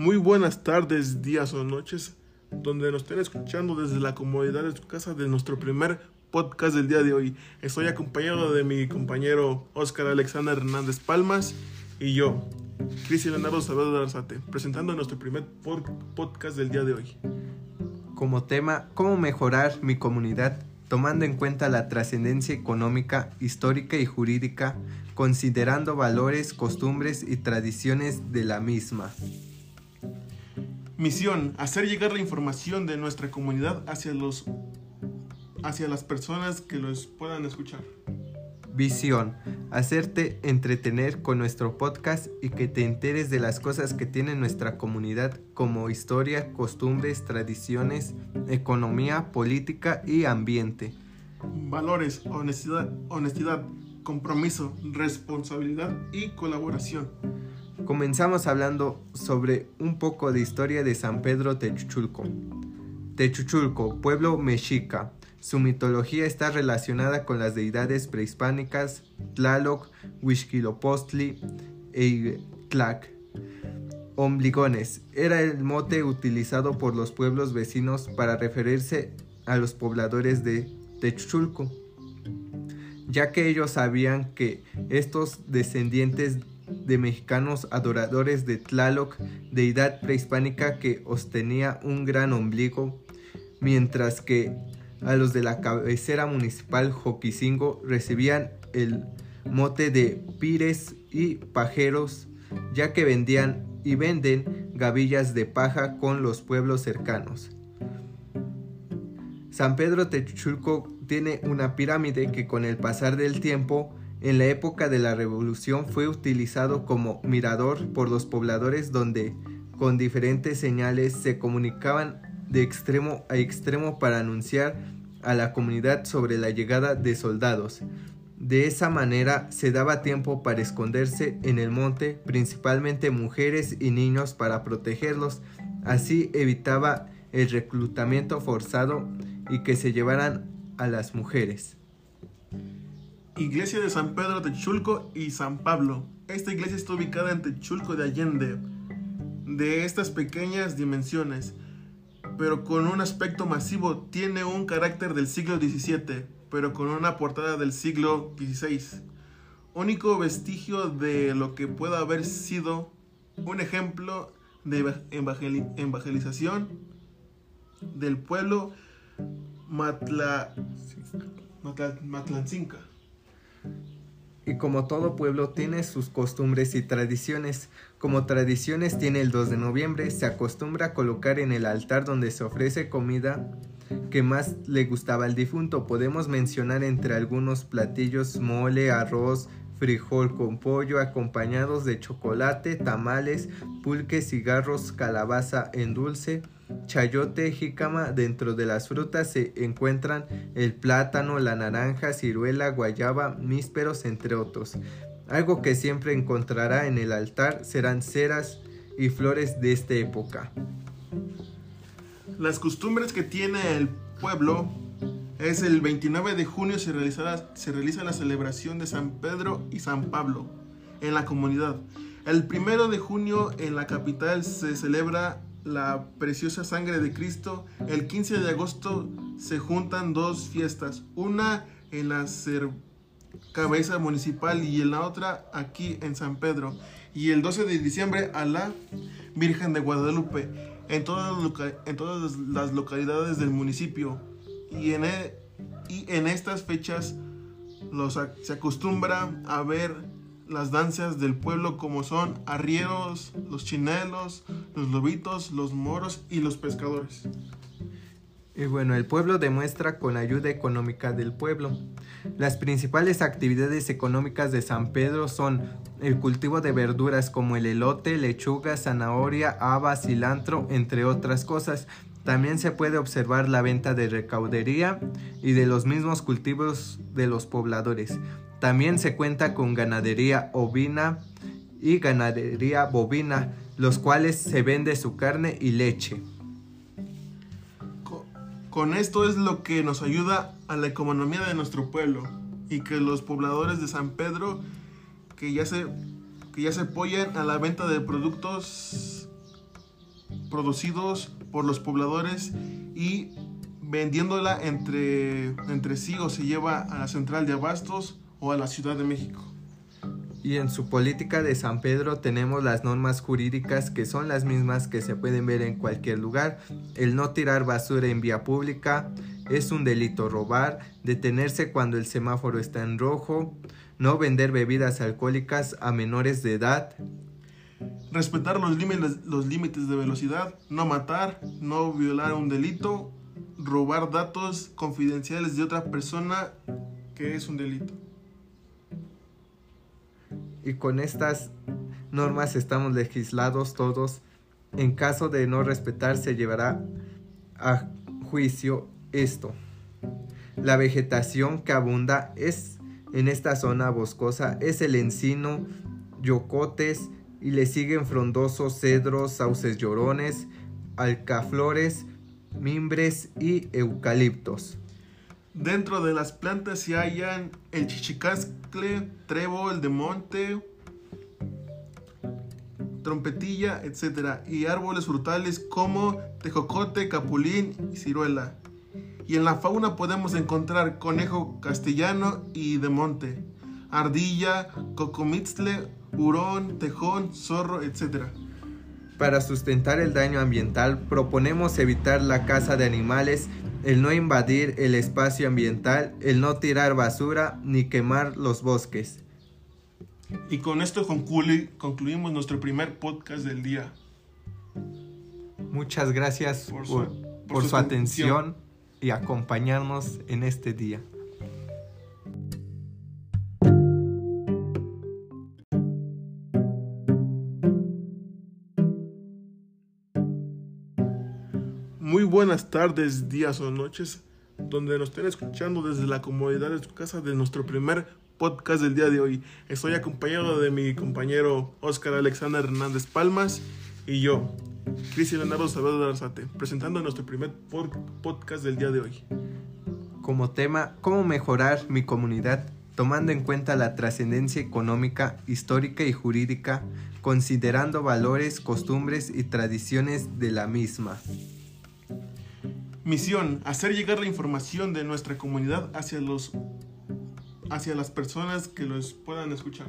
Muy buenas tardes, días o noches, donde nos estén escuchando desde la comodidad de su casa de nuestro primer podcast del día de hoy. Estoy acompañado de mi compañero Oscar Alexander Hernández Palmas y yo, Cristian Leonardo Salvador Arzate, presentando nuestro primer podcast del día de hoy. Como tema, ¿cómo mejorar mi comunidad? tomando en cuenta la trascendencia económica, histórica y jurídica, considerando valores, costumbres y tradiciones de la misma. Misión, hacer llegar la información de nuestra comunidad hacia, los, hacia las personas que los puedan escuchar. Visión, hacerte entretener con nuestro podcast y que te enteres de las cosas que tiene nuestra comunidad como historia, costumbres, tradiciones, economía, política y ambiente. Valores, honestidad, honestidad compromiso, responsabilidad y colaboración. Comenzamos hablando sobre un poco de historia de San Pedro Techuchulco. Techuchulco, pueblo mexica. Su mitología está relacionada con las deidades prehispánicas Tlaloc, Huixquilopostli e Tlac. Ombligones era el mote utilizado por los pueblos vecinos para referirse a los pobladores de Techuchulco, ya que ellos sabían que estos descendientes de mexicanos adoradores de Tlaloc, deidad prehispánica que ostenía un gran ombligo, mientras que a los de la cabecera municipal Joquisingo recibían el mote de pires y pajeros, ya que vendían y venden gavillas de paja con los pueblos cercanos. San Pedro Techulco tiene una pirámide que con el pasar del tiempo en la época de la Revolución fue utilizado como mirador por los pobladores donde con diferentes señales se comunicaban de extremo a extremo para anunciar a la comunidad sobre la llegada de soldados. De esa manera se daba tiempo para esconderse en el monte, principalmente mujeres y niños para protegerlos, así evitaba el reclutamiento forzado y que se llevaran a las mujeres. Iglesia de San Pedro Techulco y San Pablo. Esta iglesia está ubicada en Techulco de Allende, de estas pequeñas dimensiones, pero con un aspecto masivo. Tiene un carácter del siglo XVII, pero con una portada del siglo XVI. Único vestigio de lo que pueda haber sido un ejemplo de evangelización del pueblo Matla. Y como todo pueblo tiene sus costumbres y tradiciones, como tradiciones tiene el 2 de noviembre, se acostumbra a colocar en el altar donde se ofrece comida que más le gustaba al difunto. Podemos mencionar entre algunos platillos mole, arroz, frijol con pollo acompañados de chocolate, tamales, pulques, cigarros, calabaza en dulce, chayote, jícama. Dentro de las frutas se encuentran el plátano, la naranja, ciruela, guayaba, mísperos, entre otros. Algo que siempre encontrará en el altar serán ceras y flores de esta época. Las costumbres que tiene el pueblo es el 29 de junio se, se realiza la celebración de San Pedro y San Pablo en la comunidad. El 1 de junio en la capital se celebra la preciosa sangre de Cristo. El 15 de agosto se juntan dos fiestas, una en la cabeza municipal y en la otra aquí en San Pedro. Y el 12 de diciembre a la Virgen de Guadalupe en todas, las localidades del municipio y en, e, estas fechas se acostumbra a ver las danzas del pueblo como son arrieros, los chinelos, los lobitos, los moros y los pescadores. Y bueno, el pueblo demuestra con ayuda económica del pueblo. Las principales actividades económicas de San Pedro son el cultivo de verduras como el elote, lechuga, zanahoria, haba, cilantro, entre otras cosas, también se puede observar la venta de recaudería y de los mismos cultivos de los pobladores. También se cuenta con ganadería ovina y ganadería bovina, los cuales se vende su carne y leche. Con esto es lo que nos ayuda a la economía de nuestro pueblo y que los pobladores de San Pedro que ya se, que ya se apoyan a la venta de productos producidos por los pobladores y vendiéndola entre, entre sí o se lleva a la central de abastos o a la Ciudad de México. Y en su política de San Pedro tenemos las normas jurídicas que son las mismas que se pueden ver en cualquier lugar. El no tirar basura en vía pública es un delito robar, detenerse cuando el semáforo está en rojo, no vender bebidas alcohólicas a menores de edad. Respetar los límites, los límites de velocidad, no matar, no violar un delito, robar datos confidenciales de otra persona, que es un delito y con estas normas estamos legislados todos. En caso de no respetar se llevará a juicio esto. La vegetación que abunda es en esta zona boscosa es el encino, yocotes y le siguen frondosos cedros, sauces llorones, alcaflores, mimbres y eucaliptos. Dentro de las plantas se hallan el chichicascle, trébol de monte, trompetilla, etc. Y árboles frutales como tejocote, capulín y ciruela. Y en la fauna podemos encontrar conejo castellano y de monte, ardilla, cocomitzle, hurón, tejón, zorro, etc. Para sustentar el daño ambiental, proponemos evitar la caza de animales el no invadir el espacio ambiental, el no tirar basura ni quemar los bosques. Y con esto concluimos nuestro primer podcast del día. Muchas gracias por su, atención y acompañarnos en este día. Muy buenas tardes, días o noches, donde nos estén escuchando desde la comodidad de su casa de nuestro primer podcast del día de hoy. Estoy acompañado de mi compañero Oscar Alexander Hernández Palmas y yo, Cristian Leonardo Salvador Arzate, presentando nuestro primer podcast del día de hoy. Como tema, ¿cómo mejorar mi comunidad? tomando en cuenta la trascendencia económica, histórica y jurídica, considerando valores, costumbres y tradiciones de la misma. Misión, hacer llegar la información de nuestra comunidad hacia, los, hacia las personas que los puedan escuchar.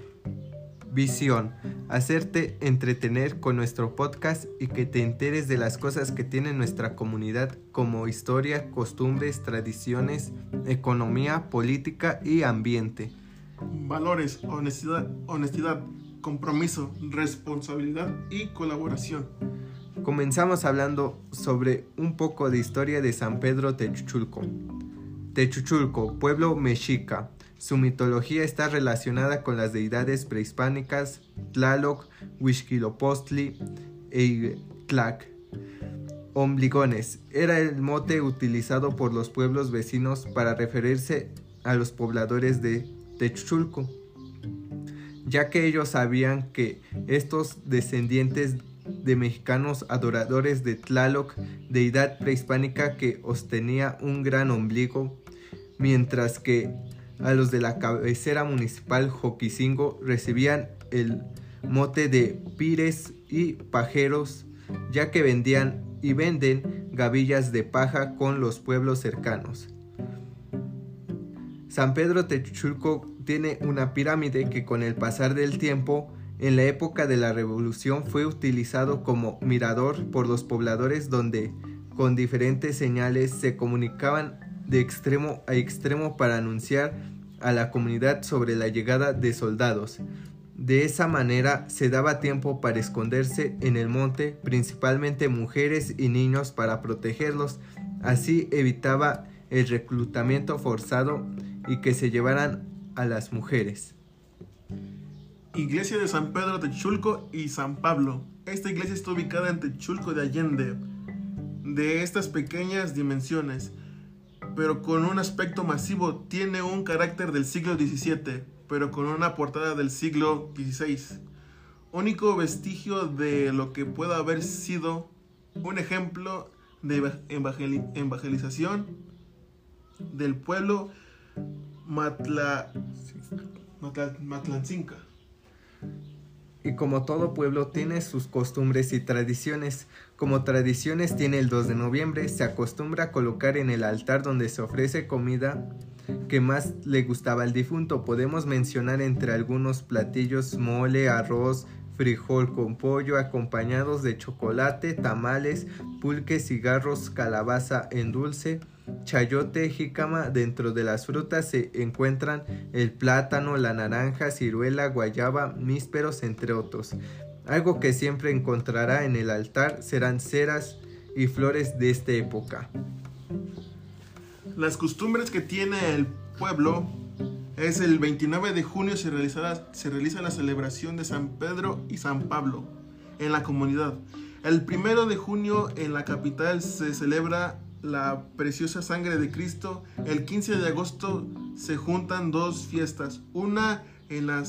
Visión, hacerte entretener con nuestro podcast y que te enteres de las cosas que tiene nuestra comunidad como historia, costumbres, tradiciones, economía, política y ambiente. Valores, honestidad, honestidad compromiso, responsabilidad y colaboración. Comenzamos hablando sobre un poco de historia de San Pedro Techuchulco. Techuchulco, pueblo mexica. Su mitología está relacionada con las deidades prehispánicas Tlaloc, Huixquilopostli e Tlac. Ombligones era el mote utilizado por los pueblos vecinos para referirse a los pobladores de Techuchulco, ya que ellos sabían que estos descendientes de mexicanos adoradores de Tlaloc, deidad prehispánica que ostenía un gran ombligo, mientras que a los de la cabecera municipal Joquisingo recibían el mote de pires y pajeros, ya que vendían y venden gavillas de paja con los pueblos cercanos. San Pedro Techuchulco tiene una pirámide que con el pasar del tiempo en la época de la Revolución fue utilizado como mirador por los pobladores donde con diferentes señales se comunicaban de extremo a extremo para anunciar a la comunidad sobre la llegada de soldados. De esa manera se daba tiempo para esconderse en el monte, principalmente mujeres y niños para protegerlos. Así evitaba el reclutamiento forzado y que se llevaran a las mujeres. Iglesia de San Pedro de Techulco y San Pablo. Esta iglesia está ubicada en Techulco de Allende, de estas pequeñas dimensiones, pero con un aspecto masivo. Tiene un carácter del siglo XVII, pero con una portada del siglo XVI. Único vestigio de lo que pueda haber sido un ejemplo de evangelización del pueblo Matla. Y como todo pueblo tiene sus costumbres y tradiciones. Como tradiciones tiene el 2 de noviembre, se acostumbra a colocar en el altar donde se ofrece comida que más le gustaba al difunto. Podemos mencionar entre algunos platillos mole, arroz, frijol con pollo acompañados de chocolate, tamales, pulques, cigarros, calabaza en dulce, chayote, jícama. Dentro de las frutas se encuentran el plátano, la naranja, ciruela, guayaba, mísperos, entre otros. Algo que siempre encontrará en el altar serán ceras y flores de esta época. Las costumbres que tiene el pueblo es el 29 de junio se, se realiza la celebración de San Pedro y San Pablo en la comunidad. El primero de junio en la capital se celebra la preciosa sangre de Cristo. El 15 de agosto se juntan dos fiestas, una en la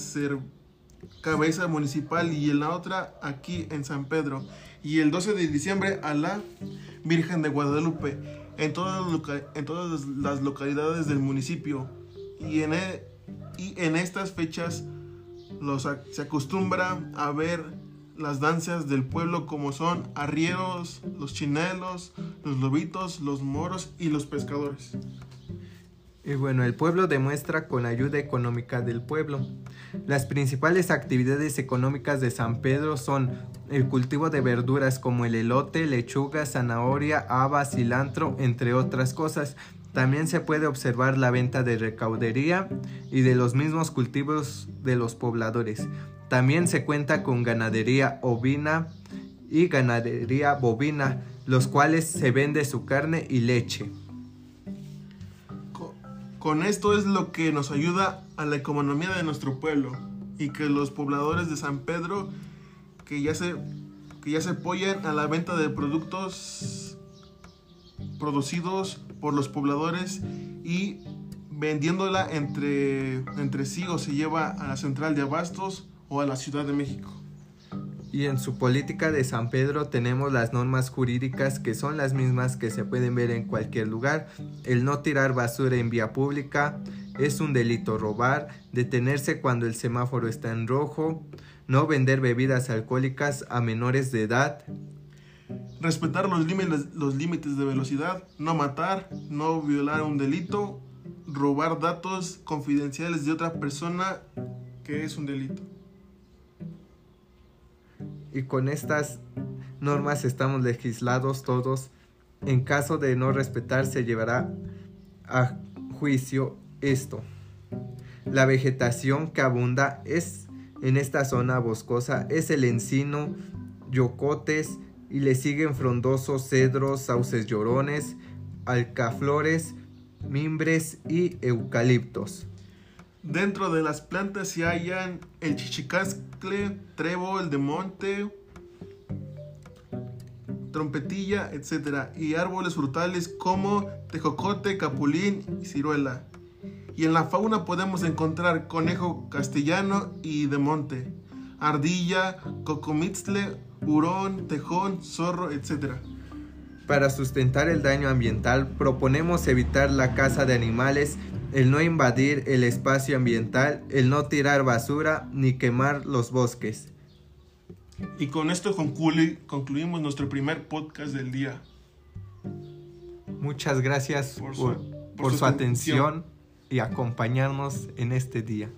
cabeza municipal y en la otra aquí en San Pedro. Y el 12 de diciembre a la Virgen de Guadalupe en todas, en todas las localidades del municipio. Y en, e, y en estas fechas los, se acostumbra a ver las danzas del pueblo como son arrieros, los chinelos, los lobitos, los moros y los pescadores. Y bueno, el pueblo demuestra con ayuda económica del pueblo. Las principales actividades económicas de San Pedro son el cultivo de verduras como el elote, lechuga, zanahoria, haba, cilantro, entre otras cosas. También se puede observar la venta de recaudería y de los mismos cultivos de los pobladores. También se cuenta con ganadería ovina y ganadería bovina, los cuales se vende su carne y leche. Con esto es lo que nos ayuda a la economía de nuestro pueblo y que los pobladores de San Pedro que ya se, que ya se apoyan a la venta de productos producidos por los pobladores y vendiéndola entre, entre sí o se lleva a la central de abastos o a la Ciudad de México. Y en su política de San Pedro tenemos las normas jurídicas que son las mismas que se pueden ver en cualquier lugar. El no tirar basura en vía pública es un delito robar, detenerse cuando el semáforo está en rojo, no vender bebidas alcohólicas a menores de edad. Respetar los límites, los límites de velocidad, no matar, no violar un delito, robar datos confidenciales de otra persona que es un delito y con estas normas estamos legislados todos. En caso de no respetar se llevará a juicio esto. La vegetación que abunda es en esta zona boscosa es el encino, yocotes y le siguen frondosos cedros, sauces llorones, alcaflores, mimbres y eucaliptos. Dentro de las plantas se hallan el chichicascle, trébol de monte, trompetilla, etc. Y árboles frutales como tejocote, capulín y ciruela. Y en la fauna podemos encontrar conejo castellano y de monte, ardilla, cocomitzle, hurón, tejón, zorro, etc. Para sustentar el daño ambiental, proponemos evitar la caza de animales el no invadir el espacio ambiental, el no tirar basura ni quemar los bosques. Y con esto concluimos nuestro primer podcast del día. Muchas gracias por, su, atención y acompañarnos en este día.